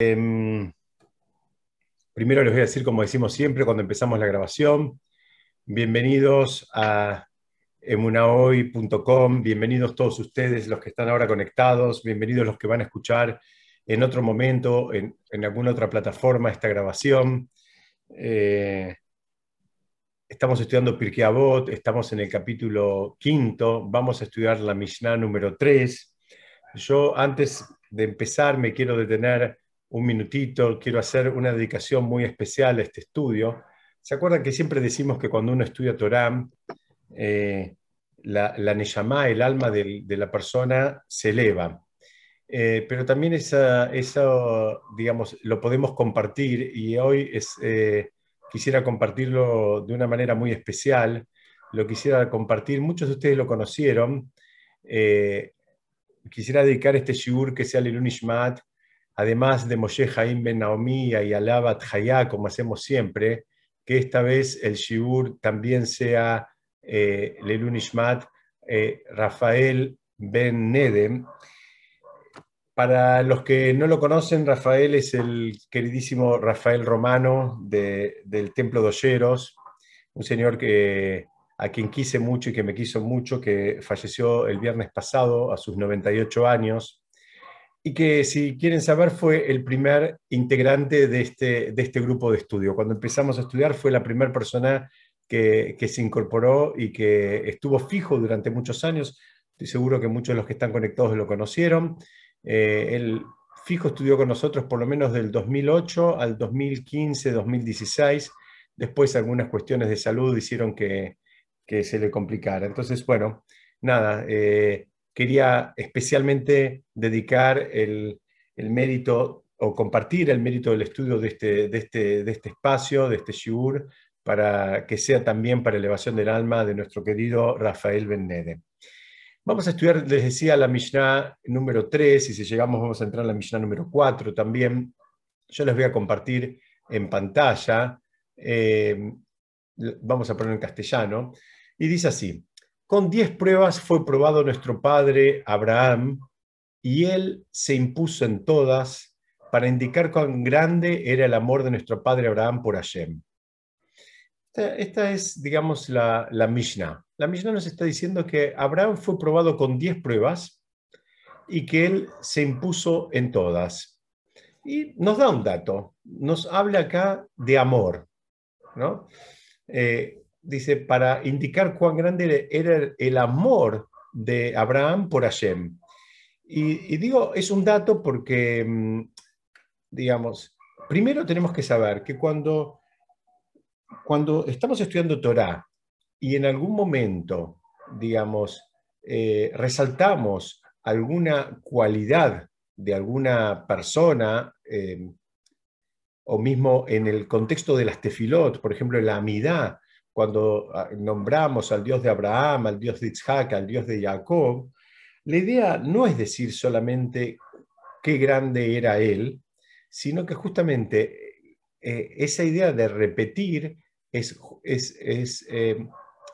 Em, primero les voy a decir, como decimos siempre cuando empezamos la grabación, bienvenidos a emunahoy.com, bienvenidos todos ustedes, los que están ahora conectados, bienvenidos los que van a escuchar en otro momento, en, alguna otra plataforma, esta grabación. Eh, estamos estudiando Pirkei Avot, estamos en el capítulo quinto, vamos a estudiar la Mishnah número 3. Yo antes de empezar me quiero detener un minutito, quiero hacer una dedicación muy especial a este estudio. ¿Se acuerdan que siempre decimos que cuando uno estudia Torah, eh, la, la el alma de, la persona, se eleva? Eh, pero también eso, digamos, lo podemos compartir y hoy eh, quisiera compartirlo de una manera muy especial. Lo quisiera compartir, muchos de ustedes lo conocieron. quisiera dedicar este shiur que sea el Ishmat además de Moshe Haim Ben Naomi y Alabat Hayá, como hacemos siempre, que esta vez el Shibur también sea eh, Lelun eh, Rafael Ben Nedem. Para los que no lo conocen, Rafael es el queridísimo Rafael Romano del Templo de Olleros, un señor que, a quien quise mucho y que me quiso mucho, que falleció el viernes pasado a sus 98 años y que si quieren saber fue el primer integrante de este, de este grupo de estudio. Cuando empezamos a estudiar fue la primera persona que, se incorporó y que estuvo fijo durante muchos años. Estoy seguro que muchos de los que están conectados lo conocieron. Eh, él fijo estudió con nosotros por lo menos del 2008 al 2015, 2016. Después algunas cuestiones de salud hicieron que, que se le complicara. Entonces, bueno, nada, eh, quería especialmente dedicar el, mérito o compartir el mérito del estudio de este, de este, de este espacio, de este shiur, para que sea también para elevación del alma de nuestro querido Rafael Bennede. Vamos a estudiar, les decía, la Mishnah número 3, y si llegamos vamos a entrar en la Mishnah número 4 también. Yo les voy a compartir en pantalla, eh, vamos a poner en castellano, y dice así, con diez pruebas fue probado nuestro padre Abraham y él se impuso en todas para indicar cuán grande era el amor de nuestro padre Abraham por Hashem. Esta, es, digamos, la, Mishnah. La Mishnah nos está diciendo que Abraham fue probado con diez pruebas y que él se impuso en todas. Y nos da un dato, nos habla acá de amor. ¿no? Eh, dice, para indicar cuán grande era el amor de Abraham por Hashem. Y, digo, es un dato porque, mm, digamos, primero tenemos que saber que cuando, cuando estamos estudiando Torah y en algún momento, digamos, eh, resaltamos alguna cualidad de alguna persona, eh, o mismo en el contexto de las tefilot, por ejemplo, la amidad, cuando ah, nombramos al Dios de Abraham, al Dios de Isaac, al Dios de Jacob, la idea no es decir solamente qué grande era él, sino que justamente eh, esa idea de repetir es, es, eh,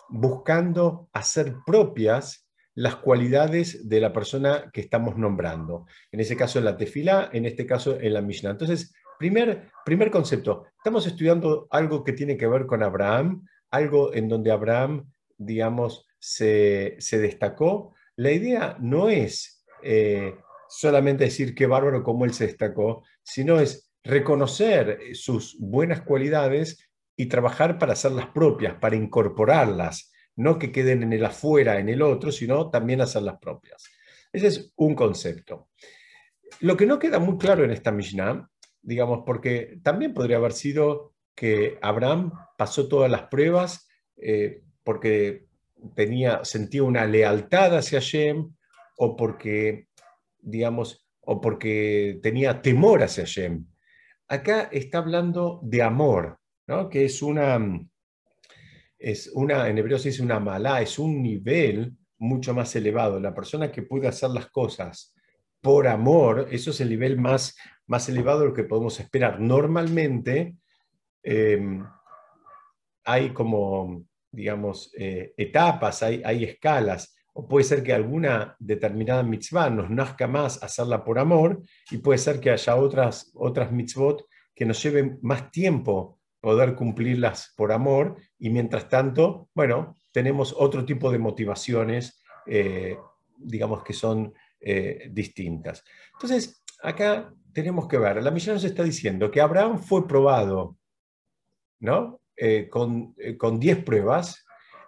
buscando hacer propias las cualidades de la persona que estamos nombrando. En ese caso en la tefilá, en este caso en la Mishnah. Entonces, primer, primer concepto, estamos estudiando algo que tiene que ver con Abraham, algo en donde Abraham, digamos, se, destacó, la idea no es eh, solamente decir qué bárbaro cómo él se destacó, sino es reconocer sus buenas cualidades y trabajar para hacerlas propias, para incorporarlas, no que queden en el afuera, en el otro, sino también hacerlas propias. Ese es un concepto. Lo que no queda muy claro en esta Mishnah, digamos, porque también podría haber sido que Abraham pasó todas las pruebas eh, porque tenía, sentía una lealtad hacia Hashem o porque, digamos, o porque tenía temor hacia Hashem. Acá está hablando de amor, ¿no? que es una, es una, en hebreo dice una malá, es un nivel mucho más elevado. La persona que puede hacer las cosas por amor, eso es el nivel más, más elevado de lo que podemos esperar. Normalmente, Em, hay como, digamos, eh, etapas, hay, escalas. o puede ser que alguna determinada mitzvah nos nazca más hacerla por amor, y puede ser que haya otras, otras mitzvot que nos lleven más tiempo poder cumplirlas por amor, y mientras tanto, bueno, tenemos otro tipo de motivaciones, eh, digamos que son eh, distintas. Entonces, acá tenemos que ver, la misión nos está diciendo que Abraham fue probado, ¿no? Eh, con 10 pruebas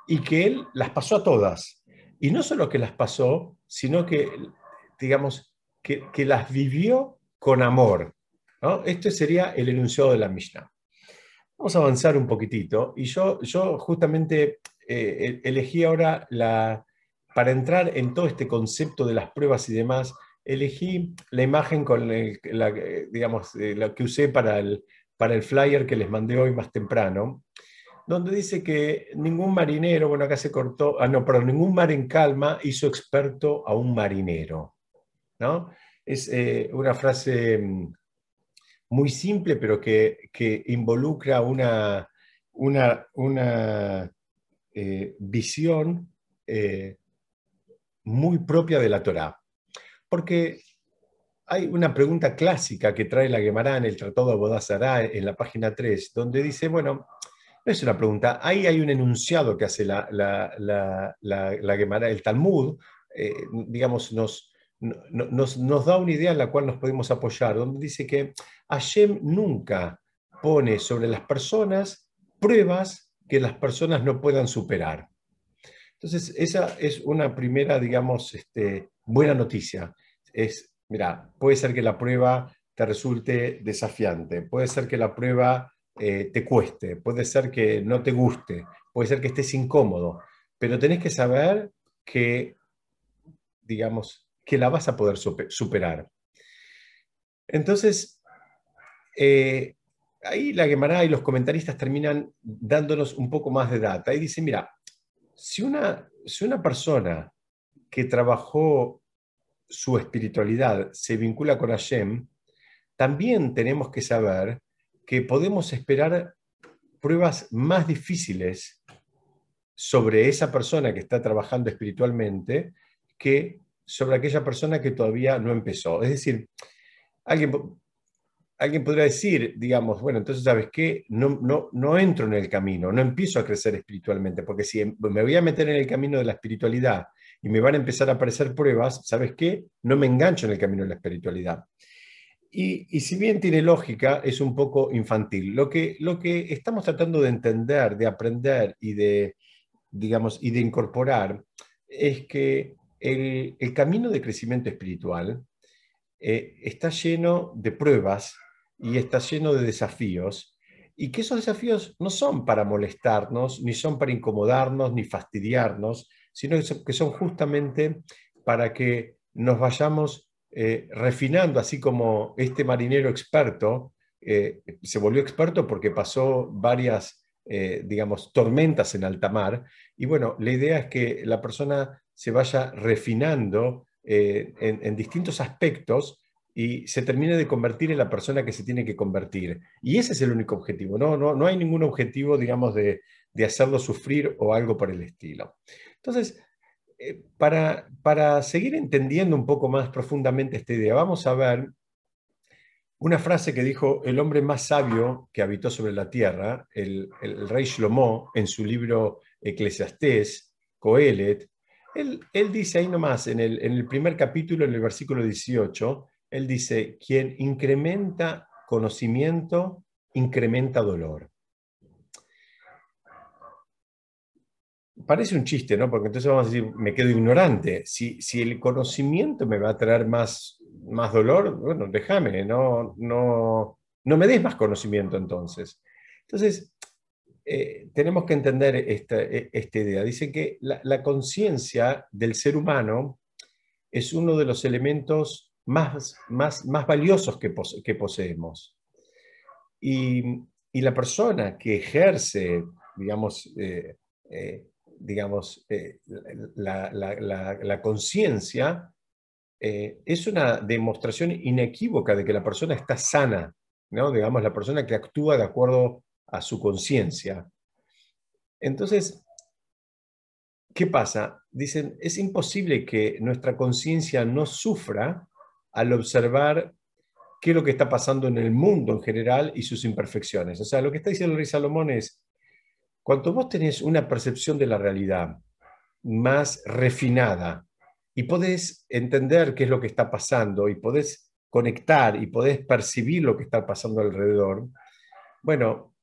y que él las pasó a todas. Y no solo que las pasó, sino que, digamos, que, las vivió con amor. ¿no? Este sería el enunciado de la Mishnah. Vamos a avanzar un poquitito. Y yo, yo justamente eh, elegí ahora la, para entrar en todo este concepto de las pruebas y demás, elegí la imagen con la, digamos, la que usé para el, para el flyer que les mandé hoy más temprano, donde dice que ningún marinero, bueno, acá se cortó, ah, no, pero ningún mar en calma hizo experto a un marinero. ¿no? Es eh, una frase mm, muy simple, pero que, involucra una, una, una eh, visión eh, muy propia de la Torá. Porque hay una pregunta clásica que trae la Gemara en el Tratado de Abodazará en la página 3, donde dice, bueno, no es una pregunta, ahí hay un enunciado que hace la, la, la, Gemara, el Talmud, eh, digamos, nos, nos, nos, da una idea en la cual nos podemos apoyar, donde dice que Hashem nunca pone sobre las personas pruebas que las personas no puedan superar. Entonces, esa es una primera, digamos, este, buena noticia. Es, mira, puede ser que la prueba te resulte desafiante, puede ser que la prueba eh, te cueste, puede ser que no te guste, puede ser que estés incómodo, pero tenés que saber que, digamos, que la vas a poder superar. Entonces, eh, ahí la Gemara y los comentaristas terminan dándonos un poco más de data. Y dicen, mira, si una, si una persona que trabajó su espiritualidad se vincula con Hashem, también tenemos que saber que podemos esperar pruebas más difíciles sobre esa persona que está trabajando espiritualmente que sobre aquella persona que todavía no empezó. Es decir, alguien, alguien podría decir, digamos, bueno, entonces, ¿sabes qué? No, no, no entro en el camino, no empiezo a crecer espiritualmente, porque si me voy a meter en el camino de la espiritualidad y me van a empezar a aparecer pruebas, ¿sabes qué? No me engancho en el camino de la espiritualidad. Y, si bien tiene lógica, es un poco infantil. Lo que, lo que estamos tratando de entender, de aprender y de, digamos, y de incorporar es que el, camino de crecimiento espiritual eh, está lleno de pruebas y está lleno de desafíos y que esos desafíos no son para molestarnos, ni son para incomodarnos, ni fastidiarnos, sino que son justamente para que nos vayamos eh, refinando, así como este marinero experto eh, se volvió experto porque pasó varias, eh, digamos, tormentas en alta mar. Y bueno, la idea es que la persona se vaya refinando en, distintos aspectos y se termine de convertir en la persona que se tiene que convertir. Y ese es el único objetivo, no, no, no hay ningún objetivo, digamos, de, de hacerlo sufrir o algo por el estilo. Entonces, eh, para, para seguir entendiendo un poco más profundamente esta idea, vamos a ver una frase que dijo el hombre más sabio que habitó sobre la tierra, el, rey Shlomo, en su libro Eclesiastés, Coelet. Él, él dice ahí nomás, en el, en el primer capítulo, en el versículo 18, él dice, quien incrementa conocimiento, incrementa dolor. Parece un chiste, ¿no? Porque entonces vamos a decir, me quedo ignorante. Si, si el conocimiento me va a traer más, más dolor, bueno, déjame, no, no, no me des más conocimiento entonces. Entonces, eh, tenemos que entender esta, e, esta idea. Dice que la, conciencia del ser humano es uno de los elementos más, más, más valiosos que, poseemos. Y, y, la persona que ejerce, digamos, eh, eh, digamos, eh, la, conciencia eh, es una demostración inequívoca de que la persona está sana, ¿no? digamos, la persona que actúa de acuerdo a su conciencia. Entonces, ¿qué pasa? Dicen, es imposible que nuestra conciencia no sufra al observar qué es lo que está pasando en el mundo en general y sus imperfecciones. O sea, lo que está diciendo el Salomón es, cuando vos tenés una percepción de la realidad más refinada y podés entender qué es lo que está pasando y podés conectar y podés percibir lo que está pasando alrededor, bueno,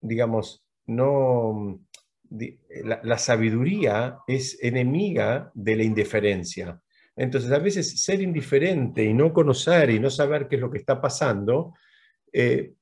digamos, no, la, sabiduría es enemiga de la indiferencia. Entonces, a veces ser indiferente y no conocer y no saber qué es lo que está pasando, eh,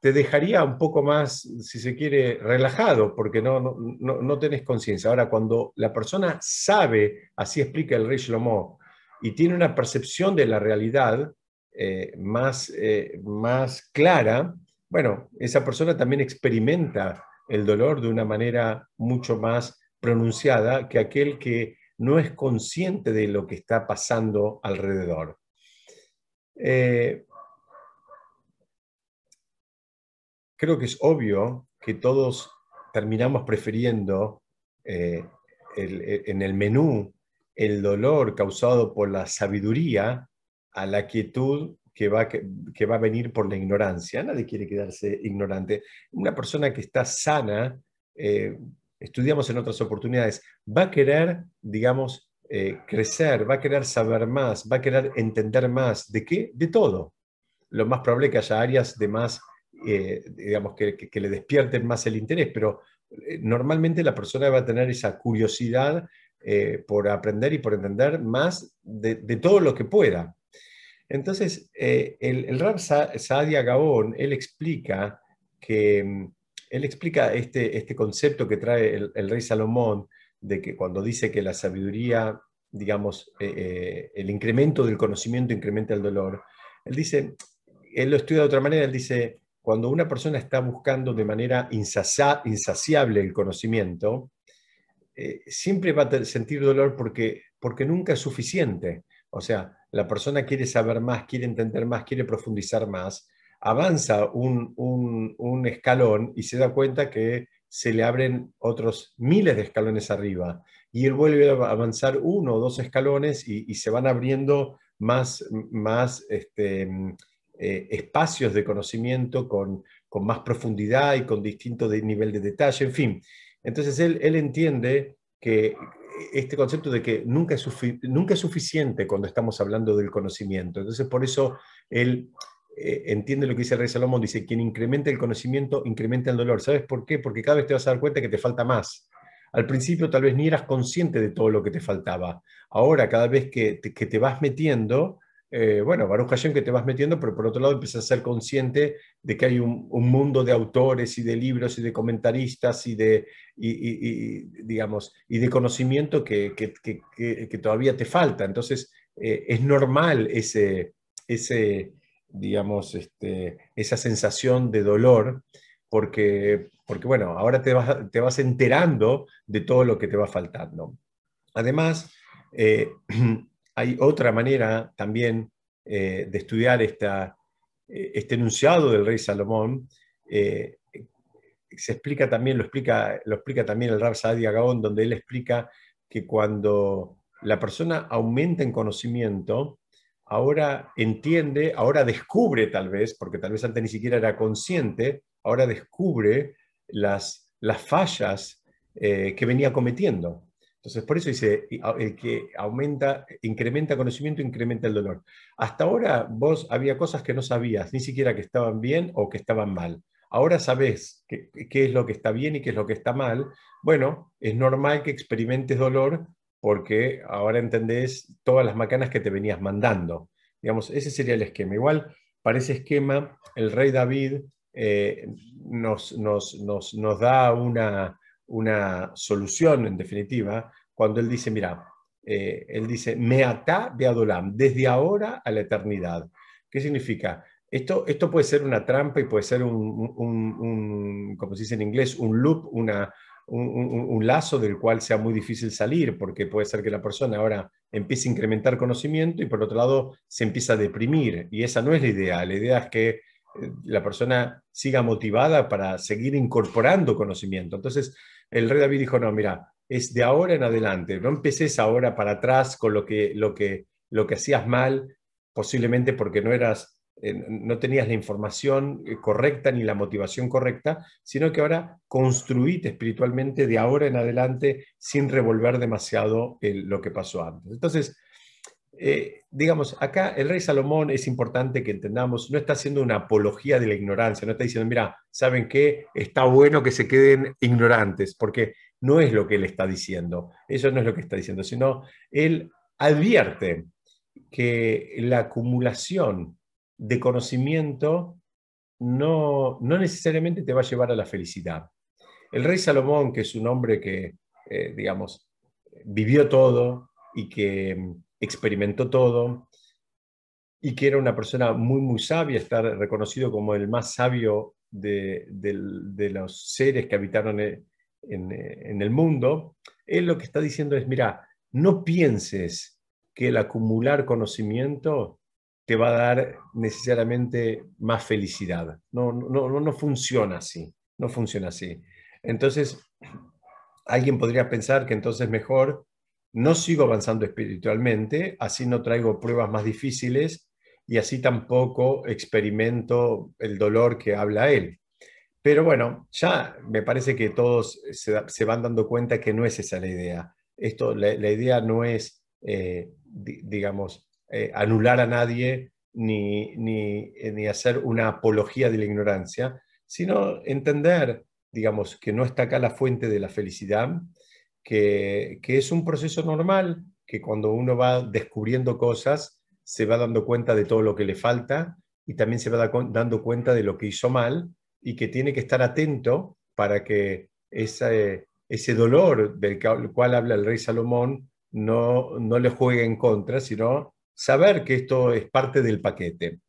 te dejaría un poco más, si se quiere, relajado, porque no, no, no, tenés conciencia. Ahora, cuando la persona sabe, así explica el rey Shlomo, y tiene una percepción de la realidad eh, más, eh, más clara, bueno, esa persona también experimenta el dolor de una manera mucho más pronunciada que aquel que no es consciente de lo que está pasando alrededor. Eh, creo que es obvio que todos terminamos prefiriendo eh, en el menú el dolor causado por la sabiduría a la quietud que va, que, va a venir por la ignorancia. Nadie quiere quedarse ignorante. Una persona que está sana, eh, estudiamos en otras oportunidades, va a querer, digamos, eh, crecer, va a querer saber más, va a querer entender más. ¿De qué? De todo. Lo más probable que haya áreas de más eh, digamos, que, le despierten más el interés, pero eh, normalmente la persona va a tener esa curiosidad eh, por aprender y por entender más de, todo lo que pueda. Entonces, el, el Rab Saadia Gabón, él explica que mm, él explica este, este concepto que trae el, rey Salomón, de que cuando dice que la sabiduría, digamos, el incremento del conocimiento incrementa el dolor, él dice, él lo estudia de otra manera, él dice, cuando una persona está buscando de manera insaciable el conocimiento, eh, siempre va a sentir dolor porque, porque nunca es suficiente. O sea, la persona quiere saber más, quiere entender más, quiere profundizar más, avanza un, un, escalón y se da cuenta que se le abren otros miles de escalones arriba. Y él vuelve a avanzar uno o dos escalones y, y se van abriendo más, más este, eh, espacios de conocimiento con, más profundidad y con distinto nivel de detalle, en fin. Entonces él, entiende que este concepto de que nunca es, nunca es suficiente cuando estamos hablando del conocimiento. Entonces por eso él eh, entiende lo que dice el rey Salomón, dice, quien incrementa el conocimiento, incrementa el dolor. ¿Sabes por qué? Porque cada vez te vas a dar cuenta que te falta más. Al principio tal vez ni eras consciente de todo lo que te faltaba. Ahora, cada vez que que te vas metiendo, eh, bueno, Baruch que te vas metiendo, pero por otro lado empiezas a ser consciente de que hay un, mundo de autores y de libros y de comentaristas y de, digamos, y de conocimiento que, todavía te falta. Entonces, eh, es normal ese, ese digamos, este, esa sensación de dolor, porque, porque bueno, ahora te vas, te vas enterando de todo lo que te va faltando. Además, eh, hay otra manera también eh, de estudiar eh, este enunciado del rey Salomón. Eh, se explica también, lo explica, lo explica también el Rab Saadia Gaón, donde él explica que cuando la persona aumenta en conocimiento, ahora entiende, ahora descubre tal vez, porque tal vez antes ni siquiera era consciente, ahora descubre las, las fallas que venía cometiendo. Entonces, por eso dice, el que aumenta, incrementa conocimiento, incrementa el dolor. Hasta ahora vos había cosas que no sabías, ni siquiera que estaban bien o que estaban mal. Ahora sabes qué, es lo que está bien y qué es lo que está mal. Bueno, es normal que experimentes dolor porque ahora entendés todas las macanas que te venías mandando. Digamos, ese sería el esquema. Igual, para ese esquema, el rey David eh, nos, nos, nos, nos da una, una solución, en definitiva, cuando él dice, mira, eh, él dice, me ata de Adolam, desde ahora a la eternidad. ¿Qué significa? Esto, esto puede ser una trampa y puede ser un, como se dice en inglés, un loop, una, un, lazo del cual sea muy difícil salir, porque puede ser que la persona ahora empiece a incrementar conocimiento y por otro lado se empieza a deprimir. Y esa no es la idea. La idea es que eh, la persona siga motivada para seguir incorporando conocimiento. Entonces, el rey David dijo, no, mira, es de ahora en adelante. No empeces ahora para atrás con lo que, lo que, lo que hacías mal, posiblemente porque no eras eh, no tenías la información eh, correcta ni la motivación correcta, sino que ahora construíte espiritualmente de ahora en adelante sin revolver demasiado lo que pasó antes. Entonces, eh, digamos, acá el rey Salomón es importante que entendamos, no está haciendo una apología de la ignorancia, no está diciendo, mira, ¿saben qué? Está bueno que se queden ignorantes, porque no es lo que él está diciendo, eso no es lo que está diciendo, sino él advierte que la acumulación de conocimiento no, no necesariamente te va a llevar a la felicidad. El rey Salomón, que es un hombre que, eh, digamos, vivió todo y que experimentó todo, y que era una persona muy, muy sabia, está reconocido como el más sabio de, los seres que habitaron en, en, el mundo, él lo que está diciendo es, mira, no pienses que el acumular conocimiento te va a dar necesariamente más felicidad. No, no, no, funciona así, no funciona así. Entonces, alguien podría pensar que entonces mejor no sigo avanzando espiritualmente, así no traigo pruebas más difíciles y así tampoco experimento el dolor que habla él. Pero bueno, ya me parece que todos se, van dando cuenta que no es esa la idea. Esto, la, idea no es, eh, digamos, eh, anular a nadie ni, eh, ni, hacer una apología de la ignorancia, sino entender, digamos, que no está acá la fuente de la felicidad, que, es un proceso normal, que cuando uno va descubriendo cosas, se va dando cuenta de todo lo que le falta y también se va dando cuenta de lo que hizo mal y que tiene que estar atento para que ese, ese dolor del cual habla el rey Salomón no, no le juegue en contra, sino saber que esto es parte del paquete.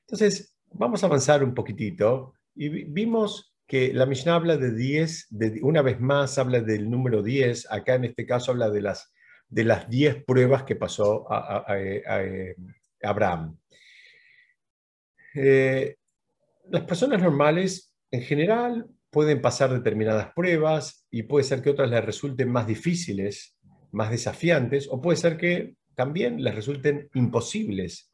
Entonces, vamos a avanzar un poquitito y vimos que la Mishnah habla de 10, de, una vez más habla del número 10, acá en este caso habla de las, de las 10 pruebas que pasó a, eh, Abraham. Eh, las personas normales en general pueden pasar determinadas pruebas y puede ser que otras les resulten más difíciles, más desafiantes, o puede ser que también les resulten imposibles.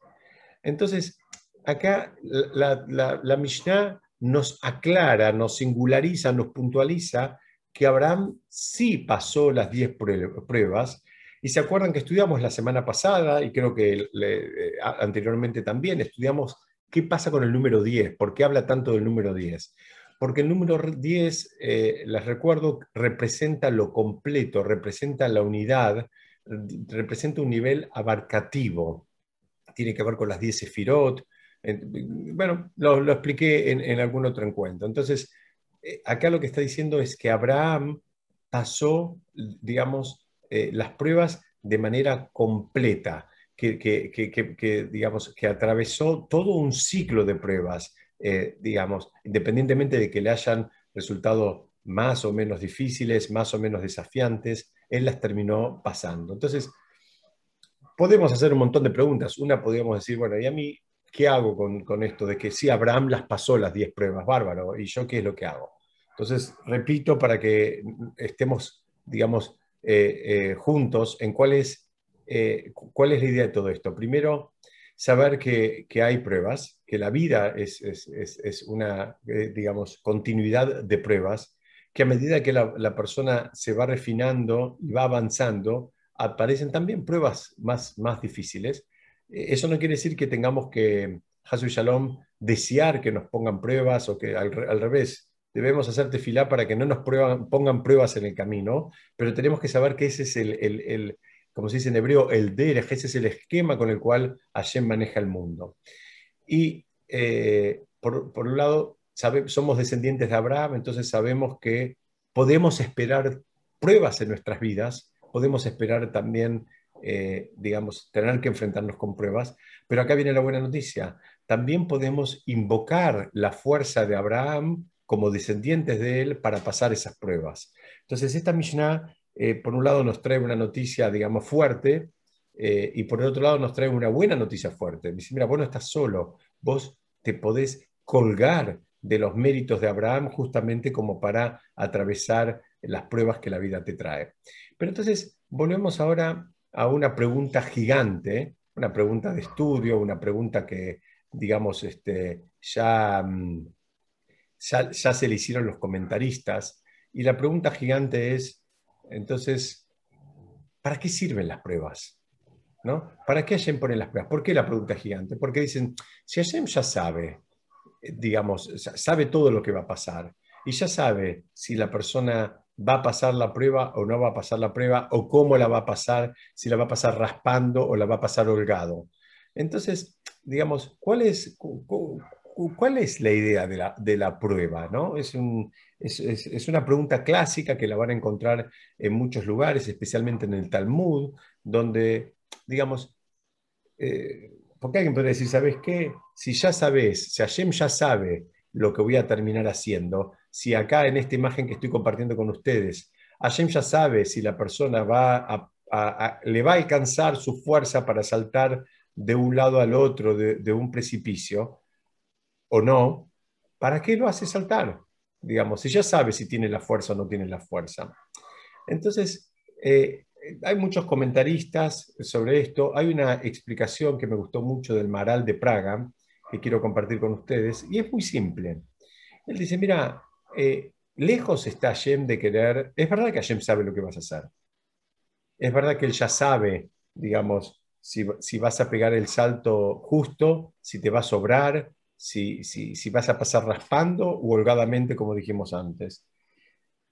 Entonces, acá la, la, Mishnah nos aclara, nos singulariza, nos puntualiza que Abraham sí pasó las 10 pruebas. Y se acuerdan que estudiamos la semana pasada, y creo que eh, anteriormente también, estudiamos qué pasa con el número 10, por qué habla tanto del número 10. Porque el número 10, eh, les recuerdo, representa lo completo, representa la unidad, representa un nivel abarcativo. Tiene que ver con las 10 sefirot. Bueno, lo, expliqué en, algún otro encuentro. Entonces, eh, acá lo que está diciendo es que Abraham pasó, digamos, eh, las pruebas de manera completa, que, digamos, que atravesó todo un ciclo de pruebas, eh, digamos, independientemente de que le hayan resultado más o menos difíciles, más o menos desafiantes, él las terminó pasando. Entonces, podemos hacer un montón de preguntas. Una podríamos decir, bueno, ¿y a mí qué hago con, esto de que si Abraham las pasó las 10 pruebas? Bárbaro. ¿Y yo qué es lo que hago? Entonces, repito para que estemos, digamos, eh, eh, juntos en cuál es, eh, cuál es la idea de todo esto. Primero, saber que, hay pruebas, que la vida es, es una, digamos, continuidad de pruebas que a medida que la, persona se va refinando y va avanzando, aparecen también pruebas más, más difíciles. Eh, eso no quiere decir que tengamos que, Hasu Shalom, desear que nos pongan pruebas o que al, revés, debemos hacer tefilá para que no nos pongan pruebas en el camino, pero tenemos que saber que ese es el, como se dice en hebreo, el derech, ese es el esquema con el cual Hashem maneja el mundo. Y eh, por, por un lado, somos descendientes de Abraham, entonces sabemos que podemos esperar pruebas en nuestras vidas, podemos esperar también, eh, digamos, tener que enfrentarnos con pruebas, pero acá viene la buena noticia, también podemos invocar la fuerza de Abraham como descendientes de él para pasar esas pruebas. Entonces, esta Mishnah, eh, por un lado, nos trae una noticia, digamos, fuerte, eh, y por el otro lado nos trae una buena noticia fuerte. Dice, mira, vos no estás solo, vos te podés colgar de los méritos de Abraham justamente como para atravesar las pruebas que la vida te trae. Pero entonces, volvemos ahora a una pregunta gigante, una pregunta de estudio, una pregunta que, digamos, este, ya, mm, ya, ya se le hicieron los comentaristas. Y la pregunta gigante es, entonces, ¿para qué sirven las pruebas? ¿No? ¿Para qué Hashem pone las pruebas? ¿Por qué la pregunta gigante? Porque dicen, si Hashem ya sabe, eh, digamos, sabe todo lo que va a pasar y ya sabe si la persona va a pasar la prueba o no va a pasar la prueba, o cómo la va a pasar, si la va a pasar raspando o la va a pasar holgado. Entonces, digamos, ¿cuál es, la idea de la, prueba? ¿no? Es, una pregunta clásica que la van a encontrar en muchos lugares, especialmente en el Talmud, donde, digamos, eh, porque alguien puede decir, ¿sabes qué? Si ya sabes, si Hashem ya sabe lo que voy a terminar haciendo, si acá en esta imagen que estoy compartiendo con ustedes, Hashem ya sabe si la persona va a, le va a alcanzar su fuerza para saltar de un lado al otro de, un precipicio o no, ¿para qué lo hace saltar? Digamos, si ya sabe si tiene la fuerza o no tiene la fuerza. Entonces, eh, hay muchos comentaristas sobre esto. Hay una explicación que me gustó mucho del Maral de Praga, que quiero compartir con ustedes, y es muy simple. Él dice, mira, eh, lejos está Hashem de querer, es verdad que Hashem sabe lo que vas a hacer, es verdad que Él ya sabe, digamos, si, vas a pegar el salto justo, si te va a sobrar, si, si, si vas a pasar raspando o holgadamente, como dijimos antes.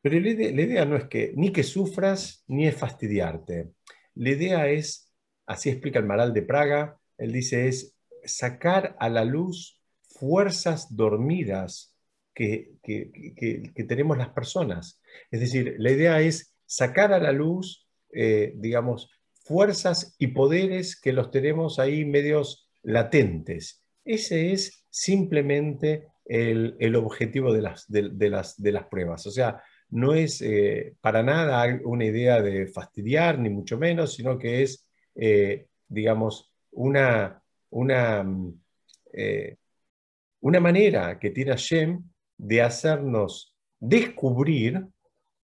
Pero la idea, la idea, no es que ni que sufras ni es fastidiarte. La idea es, así explica el Maral de Praga, él dice, es sacar a la luz fuerzas dormidas que, tenemos las personas. Es decir, la idea es sacar a la luz, eh, digamos, fuerzas y poderes que los tenemos ahí medios latentes. Ese es simplemente el, objetivo de las, de, las, de las pruebas. O sea, no es eh, para nada una idea de fastidiar, ni mucho menos, sino que es, eh, digamos, una, una, mm, una manera que tiene Hashem de hacernos descubrir,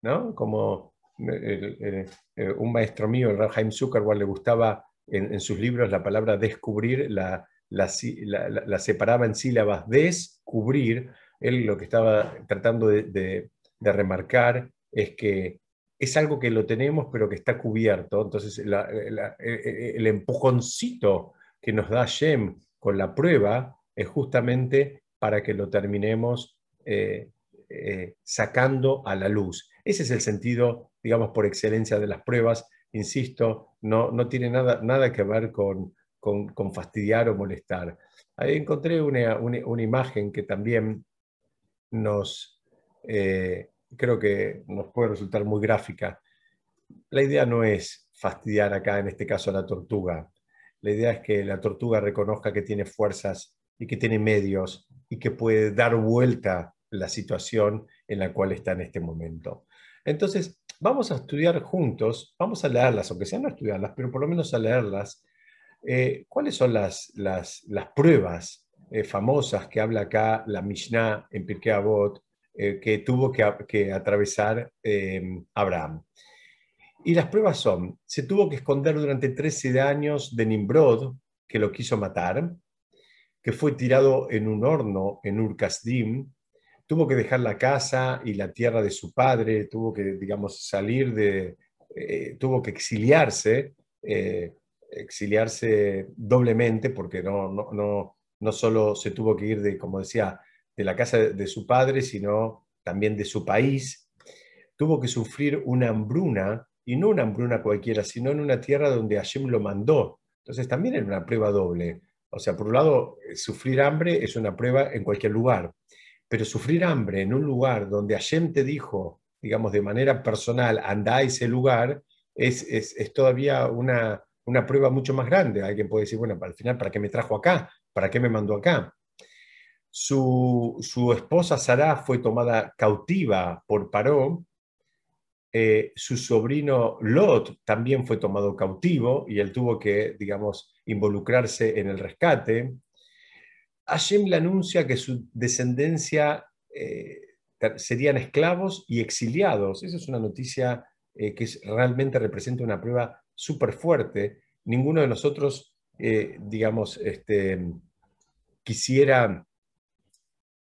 ¿no? como eh, eh, un maestro mío, el Raheim Zuckerberg, le gustaba en, sus libros la palabra descubrir, la, la, separaba en sílabas, descubrir, él lo que estaba tratando de, remarcar es que es algo que lo tenemos pero que está cubierto, entonces el empujoncito que nos da Shem con la prueba es justamente para que lo terminemos eh, eh, sacando a la luz. Ese es el sentido, digamos, por excelencia de las pruebas. Insisto, no, no tiene nada, nada que ver con, con, fastidiar o molestar. Ahí encontré una, una, imagen que también nos, eh, creo que nos puede resultar muy gráfica. La idea no es fastidiar acá, en este caso, a la tortuga. La idea es que la tortuga reconozca que tiene fuerzas y que tiene medios y que puede dar vuelta la situación en la cual está en este momento. Entonces, vamos a estudiar juntos, vamos a leerlas, aunque sea no estudiarlas, pero por lo menos a leerlas, eh, cuáles son las, las, pruebas eh, famosas que habla acá la Mishnah en Pirkei Avot, eh, que tuvo que, que atravesar Abraham. Y las pruebas son, se tuvo que esconder durante 13 años de Nimrod, que lo quiso matar, que fue tirado en un horno en Urkasdim, tuvo que dejar la casa y la tierra de su padre, tuvo que, digamos, salir de, eh, tuvo que exiliarse, eh, exiliarse doblemente, porque no, no, no, no, solo se tuvo que ir de, como decía, de la casa de, su padre, sino también de su país. Tuvo que sufrir una hambruna, y no una hambruna cualquiera, sino en una tierra donde Hashem lo mandó. Entonces también era una prueba doble. O sea, por un lado, sufrir hambre es una prueba en cualquier lugar. Pero sufrir hambre en un lugar donde Hashem te dijo, digamos, de manera personal, anda a ese lugar, es, es, todavía una, una, prueba mucho más grande. Alguien puede decir, bueno, al final, ¿para qué me trajo acá? ¿Para qué me mandó acá? Su, su esposa Sarah fue tomada cautiva por Paró. Eh, su sobrino Lot también fue tomado cautivo y él tuvo que, digamos, involucrarse en el rescate. Hashem le anuncia que su descendencia eh, serían esclavos y exiliados. Esa es una noticia eh, que realmente representa una prueba súper fuerte. Ninguno de nosotros, eh, digamos, este, quisiera,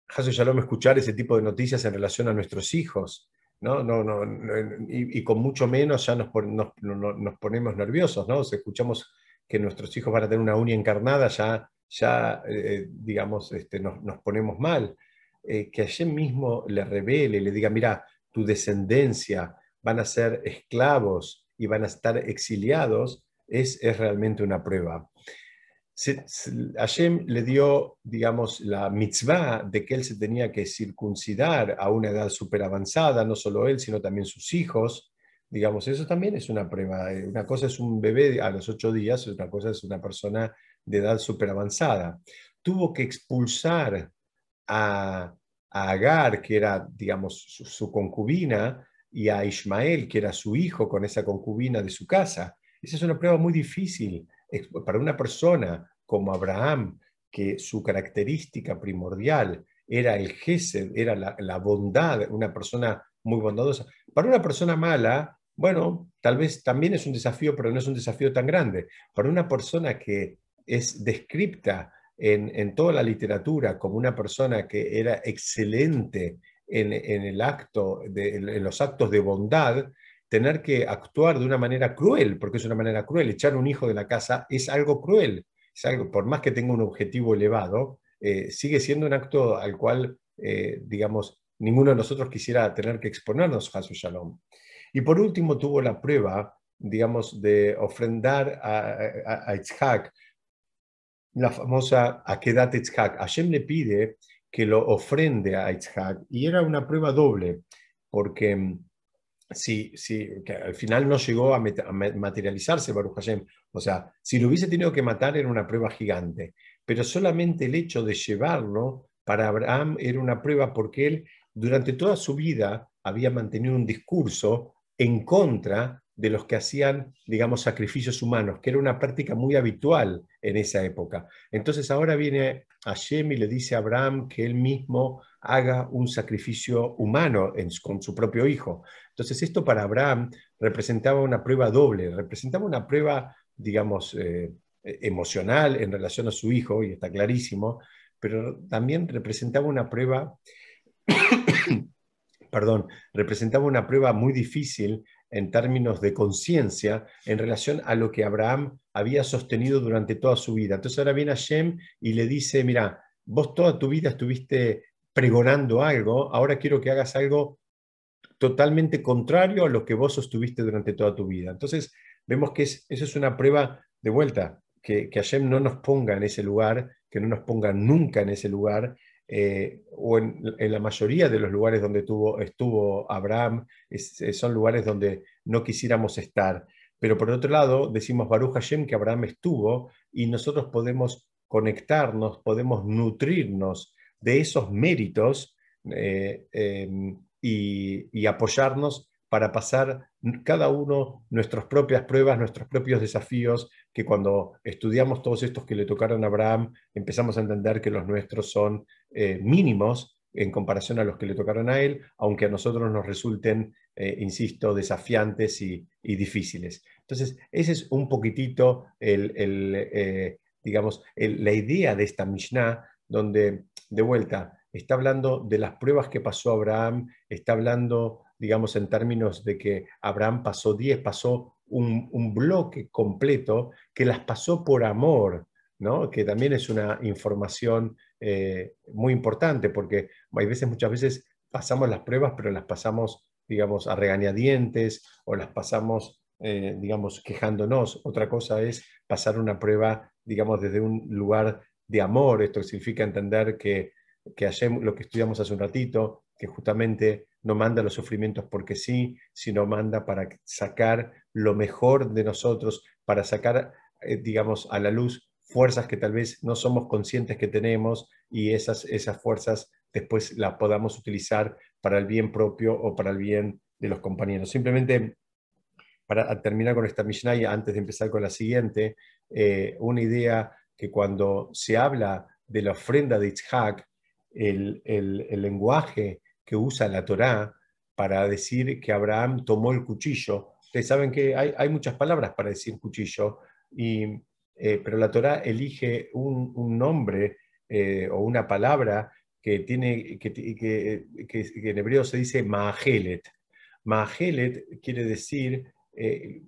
Shalom, escuchar ese tipo de noticias en relación a nuestros hijos. ¿no? No, no, y, con mucho menos ya nos, ponemos nerviosos, ¿no? Si escuchamos que nuestros hijos van a tener una uña encarnada, ya, ya eh, digamos, este, nos, ponemos mal. Eh, que ayer mismo le revele, le diga, mira, tu descendencia van a ser esclavos y van a estar exiliados, es, es realmente una prueba. Hashem le dio, digamos, la mitzvah de que él se tenía que circuncidar a una edad súper avanzada, no solo él, sino también sus hijos. Digamos, eso también es una prueba. Eh, una cosa es un bebé a los ocho días, otra cosa es una persona de edad súper avanzada. Tuvo que expulsar a, Agar, que era, digamos, su concubina, y a Ismael, que era su hijo, con esa concubina de su casa. Esa es una prueba muy difícil para una persona como Abraham, que su característica primordial era el gesed, era la, bondad, una persona muy bondadosa. Para una persona mala, bueno, tal vez también es un desafío, pero no es un desafío tan grande. Para una persona que es descripta en, toda la literatura como una persona que era excelente en, el acto en los actos de bondad, tener que actuar de una manera cruel, porque es una manera cruel, echar un hijo de la casa es algo cruel, es algo, por más que tenga un objetivo elevado, eh, sigue siendo un acto al cual, eh, digamos, ninguno de nosotros quisiera tener que exponernos a su shalom. Y por último tuvo la prueba, digamos, de ofrendar a, a, la famosa Akedat Itzhak. Hashem le pide que lo ofrende a Itzhak y era una prueba doble, porque si, si, que al final no llegó a, materializarse Baruch Hashem. O sea, si lo hubiese tenido que matar era una prueba gigante. Pero solamente el hecho de llevarlo para Abraham era una prueba porque él durante toda su vida había mantenido un discurso en contra de los que hacían, digamos, sacrificios humanos, que era una práctica muy habitual en esa época. Entonces ahora viene Hashem y le dice a Abraham que él mismo haga un sacrificio humano con su propio hijo. Entonces esto para Abraham representaba una prueba doble, representaba una prueba, digamos, eh, emocional en relación a su hijo, y está clarísimo, pero también representaba una prueba, perdón, representaba una prueba muy difícil en términos de conciencia en relación a lo que Abraham había sostenido durante toda su vida. Entonces ahora viene Hashem y le dice, mira, vos toda tu vida estuviste pregonando algo, ahora quiero que hagas algo totalmente contrario a lo que vos sostuviste durante toda tu vida. Entonces vemos que eso es una prueba de vuelta, que, que Hashem no nos ponga en ese lugar, que no nos ponga nunca en ese lugar, eh, o en, la mayoría de los lugares donde tuvo, estuvo Abraham, eh, son lugares donde no quisiéramos estar. Pero por otro lado, decimos Baruch Hashem que Abraham estuvo y nosotros podemos conectarnos, podemos nutrirnos de esos méritos eh, em, y, y apoyarnos para pasar cada uno nuestras propias pruebas, nuestros propios desafíos, que cuando estudiamos todos estos que le tocaron a Abraham, empezamos a entender que los nuestros son eh, mínimos en comparación a los que le tocaron a él, aunque a nosotros nos resulten, eh, insisto, desafiantes y, difíciles. Entonces, ese es un poquitito el, eh, digamos, la idea de esta Mishnah, donde, de vuelta, está hablando de las pruebas que pasó Abraham, está hablando digamos, en términos de que Abraham pasó 10, pasó un, bloque completo que las pasó por amor, ¿no? que también es una información eh, muy importante, porque hay veces, muchas veces pasamos las pruebas, pero las pasamos, digamos, a regañadientes o las pasamos, eh, digamos, quejándonos. Otra cosa es pasar una prueba, digamos, desde un lugar de amor. Esto significa entender que, que lo que estudiamos hace un ratito, que justamente no manda los sufrimientos porque sí, sino manda para sacar lo mejor de nosotros, para sacar, eh, digamos, a la luz fuerzas que tal vez no somos conscientes que tenemos y esas, esas fuerzas después las podamos utilizar para el bien propio o para el bien de los compañeros. Simplemente para terminar con esta Mishnah y antes de empezar con la siguiente, eh, una idea que cuando se habla de la ofrenda de Itzhak, el, el lenguaje que usa la Torá para decir que Abraham tomó el cuchillo. Ustedes saben que hay, muchas palabras para decir cuchillo, y, eh, pero la Torá elige un, nombre eh, o una palabra que, tiene, que, en hebreo se dice Maahelet. Maahelet quiere decir, eh,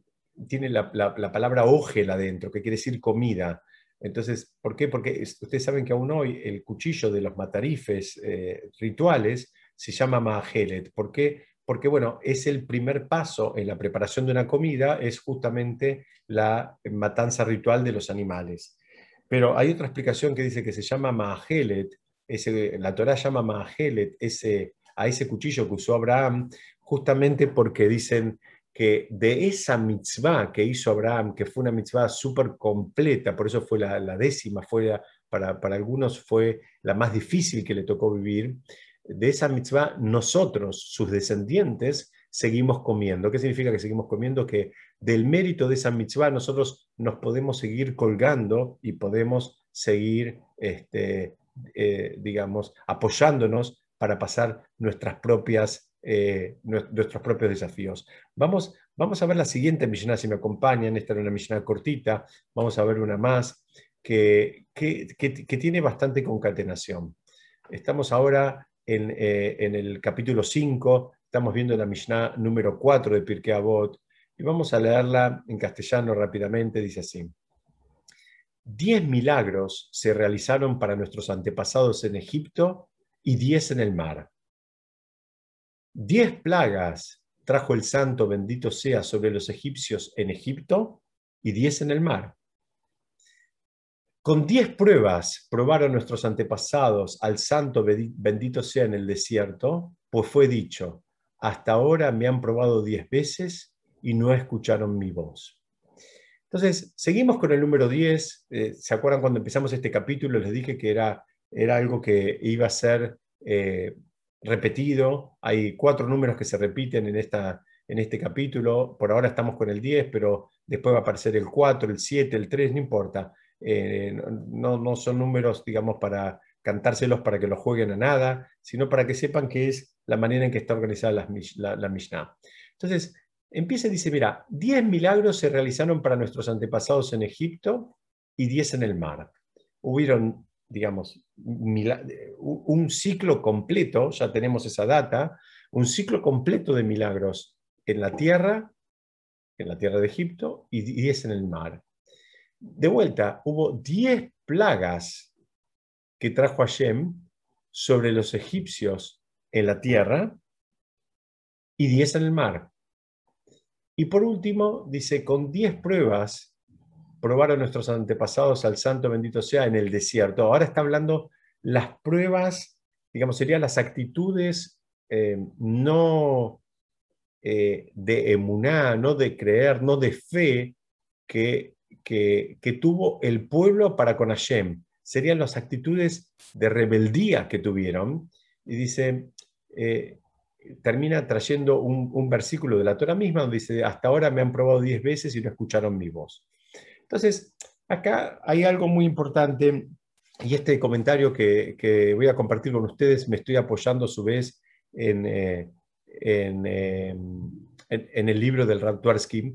tiene la, palabra ojel adentro, que quiere decir comida. Entonces, ¿por qué? Porque ustedes saben que aún hoy el cuchillo de los matarifes rituales se llama Maahelet. ¿Por qué? Porque, bueno, es el primer paso en la preparación de una comida, es justamente la matanza ritual de los animales. Pero hay otra explicación que dice que se llama Maahelet, ese, la Torah llama Maahelet ese, a ese cuchillo que usó Abraham, justamente porque dicen que de esa mitzvah que hizo Abraham, que fue una mitzvah súper completa, por eso fue la, décima, fue para, para, algunos fue la más difícil que le tocó vivir, de esa mitzvah nosotros, sus descendientes, seguimos comiendo. ¿Qué significa que seguimos comiendo? Que del mérito de esa mitzvah nosotros nos podemos seguir colgando y podemos seguir, este, eh, digamos, apoyándonos para pasar nuestras propias, eh, nuestros propios desafíos. Vamos, vamos a ver la siguiente Mishnah, si me acompañan. Esta era una Mishnah cortita. Vamos a ver una más que, que, que tiene bastante concatenación. Estamos ahora eh, en, el capítulo 5, estamos viendo la Mishnah número 4 de Pirkei Avot, y vamos a leerla en castellano rápidamente, dice así. Diez milagros se realizaron para nuestros antepasados en Egipto y diez en el mar. Diez plagas trajo el santo bendito sea sobre los egipcios en Egipto y diez en el mar. Con diez pruebas probaron nuestros antepasados al santo bendito sea en el desierto, pues fue dicho, hasta ahora me han probado diez veces y no escucharon mi voz. Entonces, seguimos con el número 10. Eh, ¿Se acuerdan cuando empezamos este capítulo? Les dije que era, era algo que iba a ser eh, repetido. Hay cuatro números que se repiten en, esta, en este capítulo. Por ahora estamos con el 10, pero después va a aparecer el 4, el 7, el 3, no importa. Eh, no, no, son números, digamos, para cantárselos para que los jueguen a nada, sino para que sepan que es la manera en que está organizada la, la, Mishnah. Entonces, empieza y dice, mira, 10 milagros se realizaron para nuestros antepasados en Egipto y 10 en el mar. Hubieron, digamos, un ciclo completo, ya tenemos esa data, un ciclo completo de milagros en la tierra, en la tierra de Egipto, y 10 en el mar de vuelta, hubo 10 plagas que trajo Hashem sobre los egipcios en la tierra y 10 en el mar. Y por último, dice, con 10 pruebas probaron nuestros antepasados al santo bendito sea en el desierto. Ahora está hablando las pruebas, digamos, serían las actitudes eh, no eh, de emuná, no de creer, no de fe que que, tuvo el pueblo para con Hashem. Serían las actitudes de rebeldía que tuvieron. Y dice, eh, termina trayendo un, versículo de la Torah misma donde dice, hasta ahora me han probado diez veces y no escucharon mi voz. Entonces, acá hay algo muy importante y este comentario que, voy a compartir con ustedes me estoy apoyando a su vez en, eh, eh, en, el libro del Raptuarsky,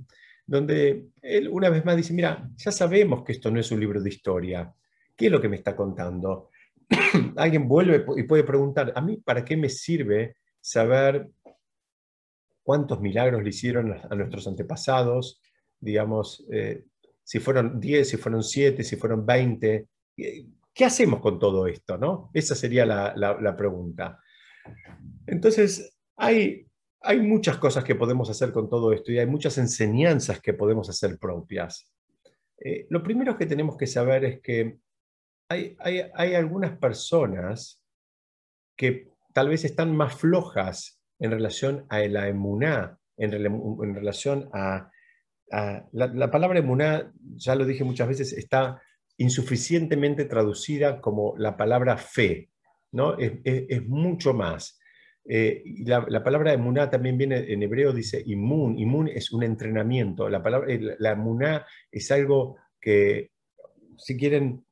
donde él una vez más dice, mira, ya sabemos que esto no es un libro de historia. ¿Qué es lo que me está contando? Alguien vuelve y puede preguntar, ¿a mí para qué me sirve saber cuántos milagros le hicieron a nuestros antepasados? Digamos, eh, si fueron 10, si fueron 7, si fueron 20. ¿Qué hacemos con todo esto? ¿no? Esa sería la, la pregunta. Entonces, hay hay muchas cosas que podemos hacer con todo esto y hay muchas enseñanzas que podemos hacer propias. Eh, lo primero que tenemos que saber es que hay, hay, algunas personas que tal vez están más flojas en relación a la emuná, en, relación a... la, palabra emuná, ya lo dije muchas veces, está insuficientemente traducida como la palabra fe, ¿no? es mucho más. Eh, la, palabra emuná también viene en hebreo, dice imun. Imun es un entrenamiento. La palabra, eh, la emuná es algo que, si quieren,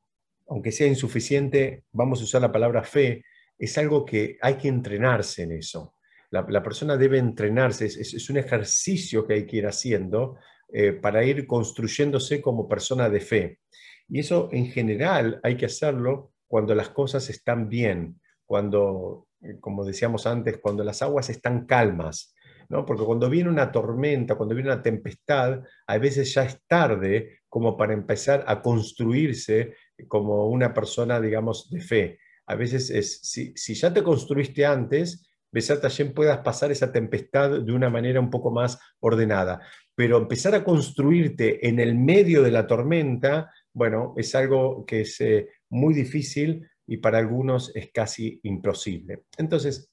aunque sea insuficiente, vamos a usar la palabra fe. es algo que hay que entrenarse en eso. La, persona debe entrenarse, es, un ejercicio que hay que ir haciendo eh, para ir construyéndose como persona de fe. Y eso en general hay que hacerlo cuando las cosas están bien, cuando, como decíamos antes, cuando las aguas están calmas, ¿no? Porque cuando viene una tormenta, cuando viene una tempestad, a veces ya es tarde como para empezar a construirse como una persona, digamos, de fe. A veces es, si, ya te construiste antes, Besat también puedas pasar esa tempestad de una manera un poco más ordenada. Pero empezar a construirte en el medio de la tormenta, bueno, es algo que es eh, muy difícil y para algunos es casi imposible. Entonces,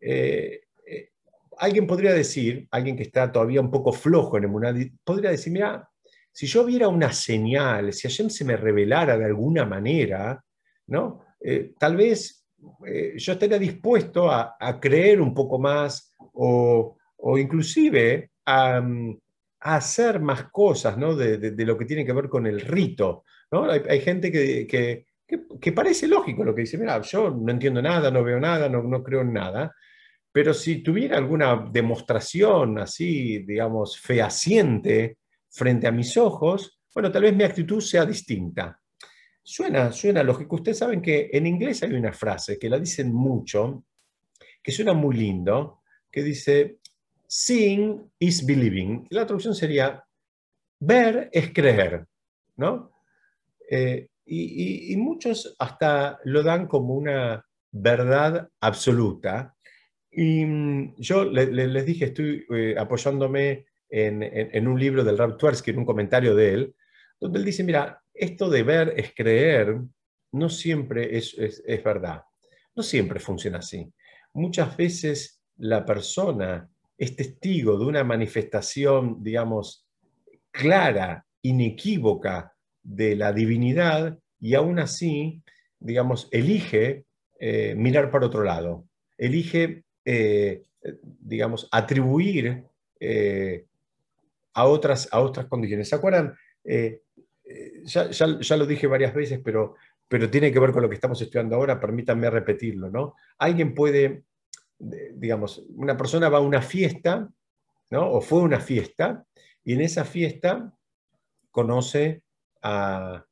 eh, eh, alguien podría decir, alguien que está todavía un poco flojo en el podría decir, mira, si yo viera una señal, si Hashem se me revelara de alguna manera, ¿no? Eh, tal vez yo estaría dispuesto a, creer un poco más o, inclusive a, hacer más cosas ¿no? de, lo que tiene que ver con el rito. ¿no? Hay, gente que, parece lógico lo que dice, mira, yo no entiendo nada, no veo nada, no, no creo en nada, pero si tuviera alguna demostración así, digamos, fehaciente frente a mis ojos, bueno, tal vez mi actitud sea distinta. Suena, suena lógico. Ustedes saben que en inglés hay una frase que la dicen mucho, que suena muy lindo, que dice, seeing is believing. La traducción sería, ver es creer, ¿no? Eh, y, muchos hasta lo dan como una verdad absoluta. Y mm, yo les dije, estoy eh, apoyándome en, un libro del Rab Tversky, en un comentario de él, donde él dice, mira, esto de ver es creer, no siempre es, es, verdad, no siempre funciona así. Muchas veces la persona es testigo de una manifestación, digamos, clara, inequívoca de la divinidad y aún así, digamos, elige eh, mirar para otro lado, elige, eh, digamos, atribuir eh, a otras, a otras condiciones. ¿Se acuerdan? Eh, eh, ya, lo dije varias veces, pero, pero tiene que ver con lo que estamos estudiando ahora, permítanme repetirlo, ¿no? Alguien puede, digamos, una persona va a una fiesta, ¿no? O fue a una fiesta, y en esa fiesta conoce a,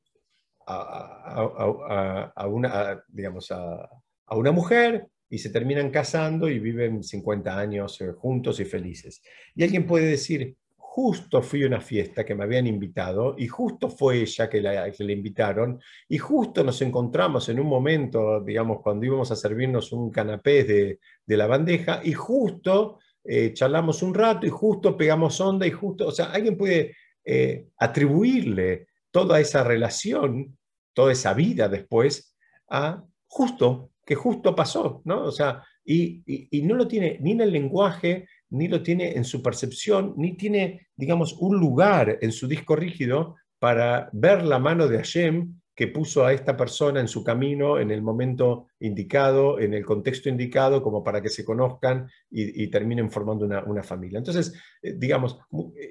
una, digamos, a, una mujer y se terminan casando y viven 50 años eh, juntos y felices. Y alguien puede decir, justo fui a una fiesta que me habían invitado y justo fue ella que la, que le invitaron y justo nos encontramos en un momento, digamos, cuando íbamos a servirnos un canapé de, de la bandeja y justo eh, charlamos un rato y justo pegamos onda y justo, o sea, alguien puede eh, atribuirle toda esa relación, toda esa vida después a justo, que justo pasó, ¿no? O sea, y, y no lo tiene ni en el lenguaje, ni lo tiene en su percepción, ni tiene, digamos, un lugar en su disco rígido para ver la mano de Hashem que puso a esta persona en su camino en el momento indicado, en el contexto indicado, como para que se conozcan y, terminen formando una, familia. Entonces, eh, digamos,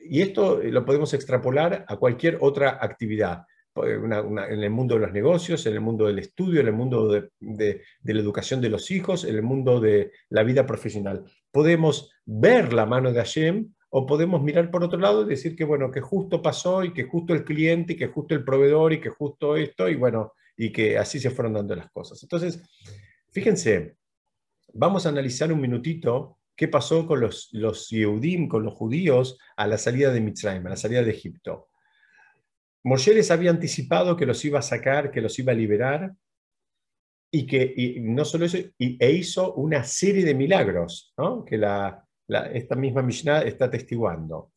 y esto lo podemos extrapolar a cualquier otra actividad. en el mundo de los negocios, en el mundo del estudio, en el mundo de, de, la educación de los hijos, en el mundo de la vida profesional podemos ver la mano de Hashem o podemos mirar por otro lado y decir que, bueno, que justo pasó y que justo el cliente y que justo el proveedor y que justo esto y bueno, y que así se fueron dando las cosas. Entonces, fíjense, vamos a analizar un minutito qué pasó con los, los Yehudim, con los judíos a la salida de Mitzrayim, a la salida de Egipto. Moshe les había anticipado que los iba a sacar, que los iba a liberar, y que no solo eso, e hizo una serie de milagros que la, esta misma Mishnah está testiguando.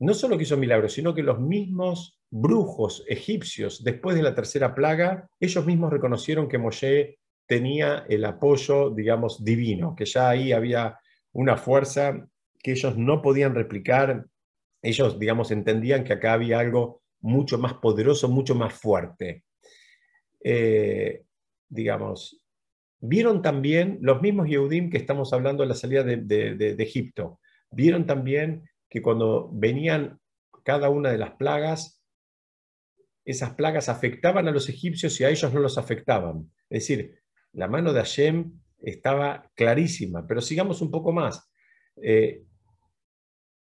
No solo que hizo milagros, sino que los mismos brujos egipcios, después de la tercera plaga, ellos mismos reconocieron que Moshe tenía el apoyo, digamos, divino, que ya ahí había una fuerza que ellos no podían replicar. Ellos, digamos, entendían que acá había algo mucho más poderoso, mucho más fuerte. Eh, digamos, vieron también los mismos Yehudim que estamos hablando de la salida de, Egipto, vieron también que cuando venían cada una de las plagas, esas plagas afectaban a los egipcios y a ellos no los afectaban. Es decir, la mano de Hashem estaba clarísima, pero sigamos un poco más. Eh,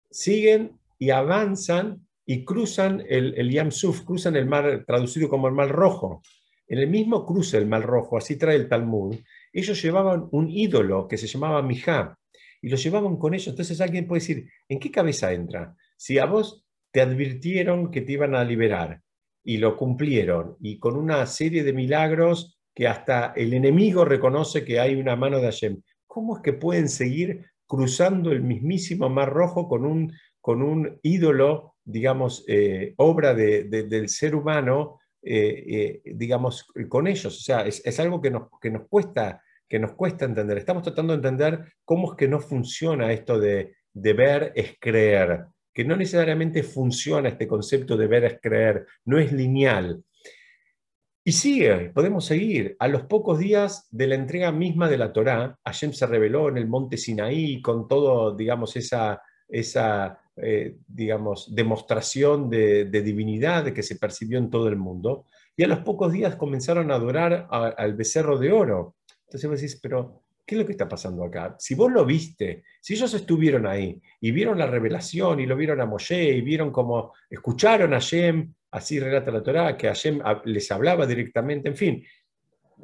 siguen y avanzan y cruzan el, el Yam Suf, cruzan el mar, traducido como el Mar Rojo. En el mismo cruce del Mar Rojo, así trae el Talmud, ellos llevaban un ídolo que se llamaba Mijá y lo llevaban con ellos. Entonces alguien puede decir, ¿en qué cabeza entra? Si a vos te advirtieron que te iban a liberar y lo cumplieron y con una serie de milagros que hasta el enemigo reconoce que hay una mano de Hashem, ¿cómo es que pueden seguir cruzando el mismísimo Mar Rojo con un, con un ídolo, digamos, eh, obra del ser humano, eh, eh, digamos, con ellos? O sea, es, algo que nos, que, nos cuesta, que nos cuesta entender. Estamos tratando de entender cómo es que no funciona esto de, de ver es creer, que no necesariamente funciona este concepto de ver es creer, no es lineal. Y sigue, podemos seguir. A los pocos días de la entrega misma de la Torá, Hashem se reveló en el monte Sinaí con todo, digamos, esa, esa eh, digamos, demostración de, divinidad de que se percibió en todo el mundo. Y a los pocos días comenzaron a adorar al becerro de oro. Entonces vos decís, pero ¿qué es lo que está pasando acá? Si vos lo viste, si ellos estuvieron ahí y vieron la revelación y lo vieron a Moshe y vieron cómo escucharon a Hashem así relata la Torá, que Hashem les hablaba directamente, en fin,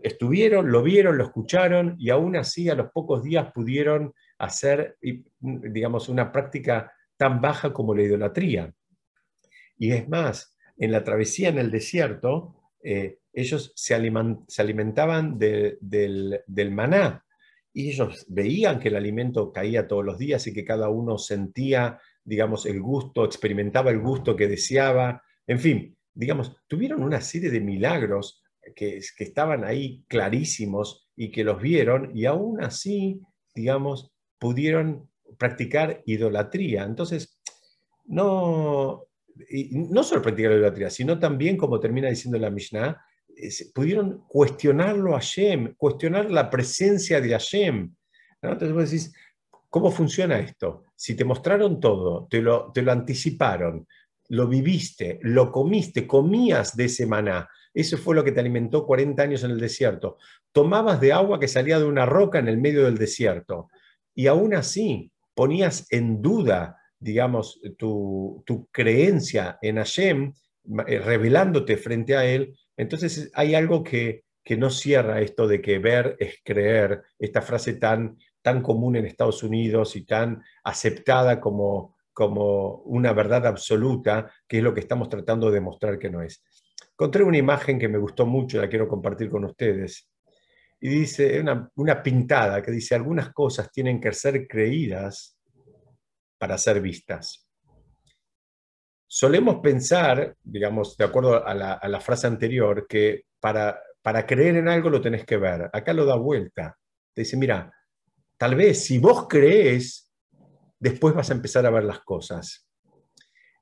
estuvieron, lo vieron, lo escucharon y aún así a los pocos días pudieron hacer, digamos, una práctica tan baja como la idolatría. Y es más, en la travesía en el desierto, eh, ellos se, alimentaban del, del maná y ellos veían que el alimento caía todos los días y que cada uno sentía, digamos, el gusto, experimentaba el gusto que deseaba, en fin, digamos, tuvieron una serie de milagros que, que estaban ahí clarísimos y que los vieron y aún así, digamos, pudieron practicar idolatría. Entonces, no, no solo practicar idolatría, sino también, como termina diciendo la Mishnah, pudieron cuestionarlo a Hashem, cuestionar la presencia de Hashem. Entonces vos decís, ¿cómo funciona esto? Si te mostraron todo, te lo, te lo anticiparon, lo viviste, lo comiste, comías de ese maná. Eso fue lo que te alimentó 40 años en el desierto. Tomabas de agua que salía de una roca en el medio del desierto. Y aún así ponías en duda, digamos, tu, creencia en Hashem, eh, revelándote frente a él. Entonces hay algo que, que no cierra esto de que ver es creer, esta frase tan, tan común en Estados Unidos y tan aceptada como, como una verdad absoluta, que es lo que estamos tratando de demostrar que no es. Encontré una imagen que me gustó mucho, la quiero compartir con ustedes. Y dice, una, una pintada que dice, algunas cosas tienen que ser creídas para ser vistas. Solemos pensar, digamos, de acuerdo a la, frase anterior, que para, para creer en algo lo tenés que ver. Acá lo da vuelta. Te dice, mira, tal vez si vos crees, después vas a empezar a ver las cosas.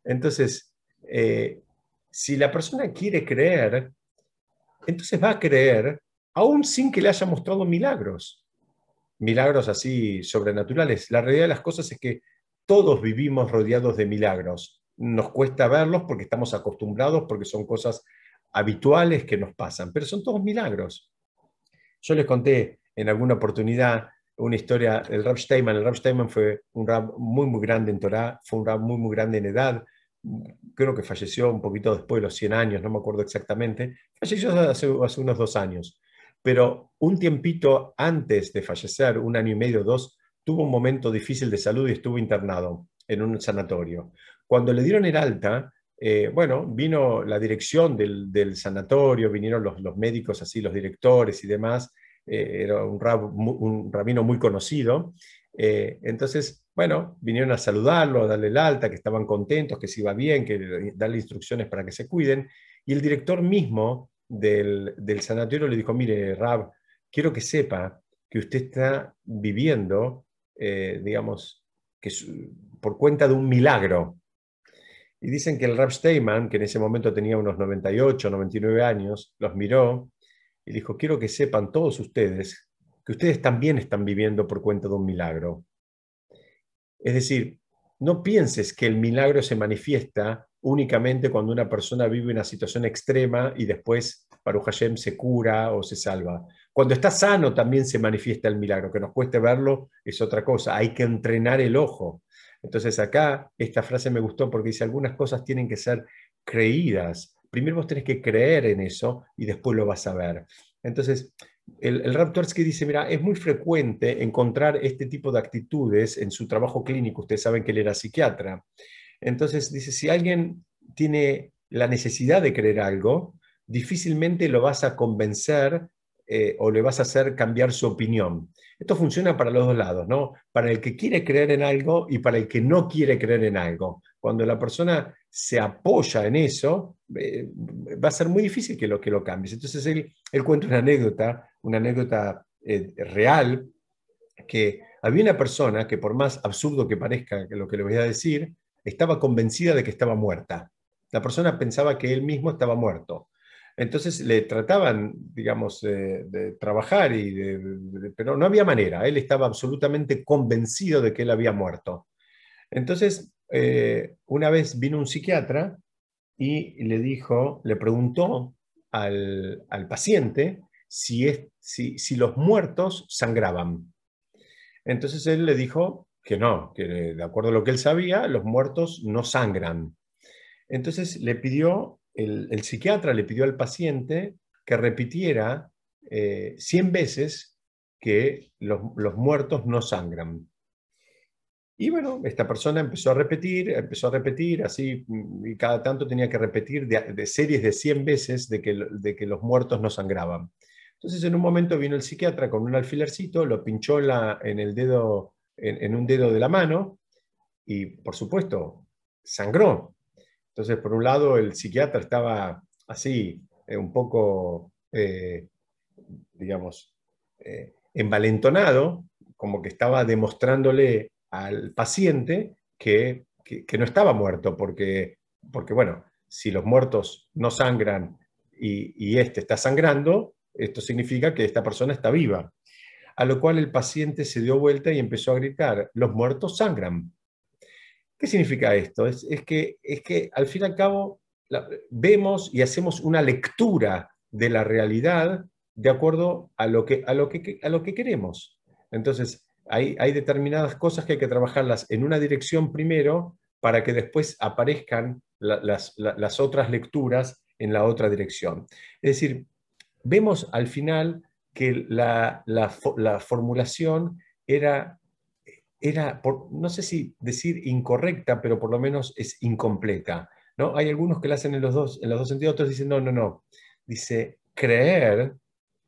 Entonces, eh, si la persona quiere creer, entonces va a creer aún sin que le haya mostrado milagros. Milagros así sobrenaturales. La realidad de las cosas es que todos vivimos rodeados de milagros. Nos cuesta verlos porque estamos acostumbrados, porque son cosas habituales que nos pasan, pero son todos milagros. Yo les conté en alguna oportunidad una historia, el Rab Steinman, el Rab Steinman fue un rab muy, muy grande en Torah, fue un rab muy, muy grande en edad, creo que falleció un poquito después de los 100 años, no me acuerdo exactamente, falleció hace, hace unos dos años, pero un tiempito antes de fallecer, un año y medio, dos, tuvo un momento difícil de salud y estuvo internado en un sanatorio. Cuando le dieron el alta, eh, bueno, vino la dirección del, del sanatorio, vinieron los, los, médicos así, los directores y demás, eh, era un, un, rabino muy conocido. Eh, entonces, bueno, vinieron a saludarlo, a darle el alta, que estaban contentos, que se iba bien, que darle instrucciones para que se cuiden. Y el director mismo del, del sanatorio le dijo, mire, Rab, quiero que sepa que usted está viviendo, eh, digamos, que por cuenta de un milagro. Y dicen que el Rab Steinman, que en ese momento tenía unos 98, 99 años, los miró y dijo, quiero que sepan todos ustedes que ustedes también están viviendo por cuenta de un milagro. Es decir, no pienses que el milagro se manifiesta únicamente cuando una persona vive una situación extrema y después Baruch Hashem se cura o se salva. Cuando está sano también se manifiesta el milagro, que nos cueste verlo es otra cosa, hay que entrenar el ojo. Entonces acá esta frase me gustó porque dice, algunas cosas tienen que ser creídas. Primero vos tenés que creer en eso y después lo vas a ver. Entonces, el, el Raptorsky dice, mira, es muy frecuente encontrar este tipo de actitudes en su trabajo clínico. Ustedes saben que él era psiquiatra. Entonces, dice, si alguien tiene la necesidad de creer algo, difícilmente lo vas a convencer eh, o le vas a hacer cambiar su opinión. Esto funciona para los dos lados, ¿no? Para el que quiere creer en algo y para el que no quiere creer en algo. Cuando la persona se apoya en eso, eh, va a ser muy difícil que lo, que lo. Entonces él, él cuenta una anécdota, una anécdota eh, real, que había una persona que por más absurdo que parezca lo que le voy a decir, estaba convencida de que estaba muerta. La persona pensaba que él mismo estaba muerto. Entonces le trataban, digamos, de trabajar, y pero no había manera. Él estaba absolutamente convencido de que él había muerto. Entonces, eh, una vez vino un psiquiatra y le dijo, le preguntó al, paciente si, es, si, si los muertos sangraban. Entonces él le dijo que no, que de acuerdo a lo que él sabía, los muertos no sangran. Entonces le pidió, el, psiquiatra le pidió al paciente que repitiera 100 eh, veces que los, muertos no sangran. Y bueno, esta persona empezó a repetir, empezó a repetir, así, mm, y cada tanto tenía que repetir de, series de 100 veces de que, de que, los muertos no sangraban. Entonces, en un momento vino el psiquiatra con un alfilercito, lo pinchó la, en, el dedo, en, un dedo de la mano, y por supuesto, sangró. Entonces, por un lado, el psiquiatra estaba así, eh, un poco, eh, digamos, eh, envalentonado, como que estaba demostrándole al paciente que, no estaba muerto, porque, porque, bueno, si los muertos no sangran y, y este está sangrando, esto significa que esta persona está viva. A lo cual el paciente se dio vuelta y empezó a gritar, los muertos sangran. ¿Qué significa esto? Es, que, es que al fin y al cabo vemos y hacemos una lectura de la realidad de acuerdo a lo que, a lo que, a lo que queremos. Entonces, hay, hay determinadas cosas que hay que trabajarlas en una dirección primero para que después aparezcan las, las, otras lecturas en la otra dirección. Es decir, vemos al final que la, la, la formulación era era, no sé si decir incorrecta, pero por lo menos es incompleta. ¿no? Hay algunos que la hacen en los, dos, en los dos sentidos, otros dicen, no, no, no. Dice, creer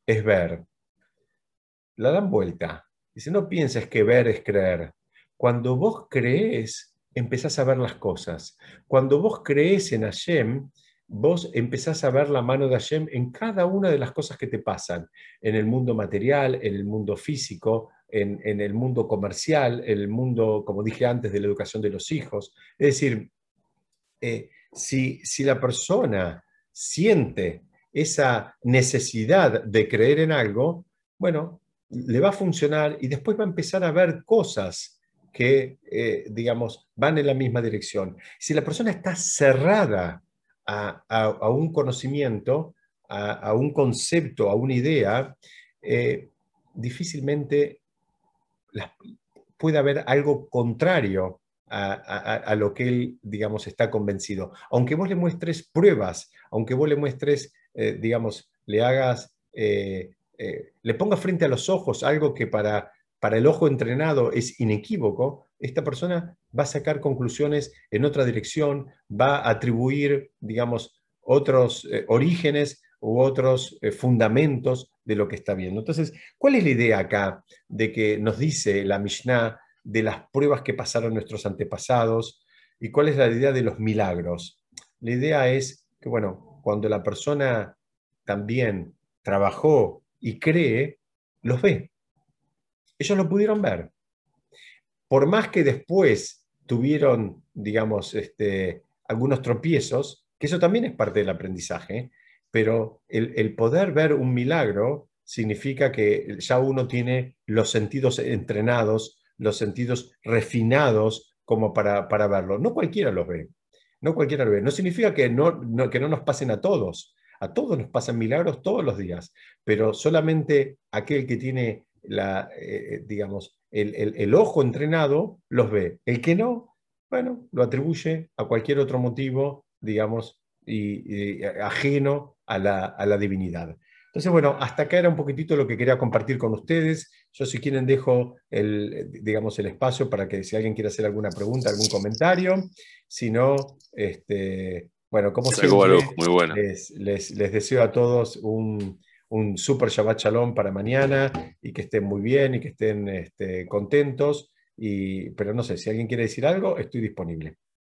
es ver. La dan vuelta. Dice, no pienses que ver es creer. Cuando vos crees, empezás a ver las cosas. Cuando vos crees en Hashem, vos empezás a ver la mano de Hashem en cada una de las cosas que te pasan, en el mundo material, en el mundo físico, en, el mundo comercial, en el mundo, como dije antes, de la educación de los hijos. Es decir, eh, si, si la persona siente esa necesidad de creer en algo, bueno, le va a funcionar y después va a empezar a ver cosas que, eh, digamos, van en la misma dirección. Si la persona está cerrada a, un conocimiento, a, un concepto, a una idea, eh, difícilmente puede haber algo contrario a, lo que él, digamos, está convencido. Aunque vos le muestres pruebas, aunque vos le muestres, eh, digamos, le hagas, eh, le pongas frente a los ojos algo que para, para el ojo entrenado es inequívoco, esta persona va a sacar conclusiones en otra dirección, va a atribuir, digamos, otros orígenes u otros fundamentos de lo que está viendo. Entonces, ¿cuál es la idea acá de que nos dice la Mishnah de las pruebas que pasaron nuestros antepasados y cuál es la idea de los milagros? La idea es que, bueno, cuando la persona también trabajó y cree, los ve. Ellos lo pudieron ver. Por más que después tuvieron, digamos, este, algunos tropiezos, que eso también es parte del aprendizaje, pero el, poder ver un milagro significa que ya uno tiene los sentidos entrenados, los sentidos refinados como para, verlo. No cualquiera lo ve, no cualquiera lo ve. No significa que no, que no nos pasen a todos. A todos nos pasan milagros todos los días, pero solamente aquel que tiene la, eh, digamos, el, ojo entrenado los ve. El que no, bueno, lo atribuye a cualquier otro motivo, digamos, y, ajeno a la, a la divinidad. Entonces, bueno, hasta acá era un poquitito lo que quería compartir con ustedes. Yo si quieren dejo el, digamos, el espacio para que si alguien quiere hacer alguna pregunta, algún comentario. Si no, este, bueno, como siempre, muy bueno. les, deseo a todos un, un super Shabbat Shalom para mañana y que estén muy bien y que estén este, contentos. Y, pero no sé, si alguien quiere decir algo, estoy disponible.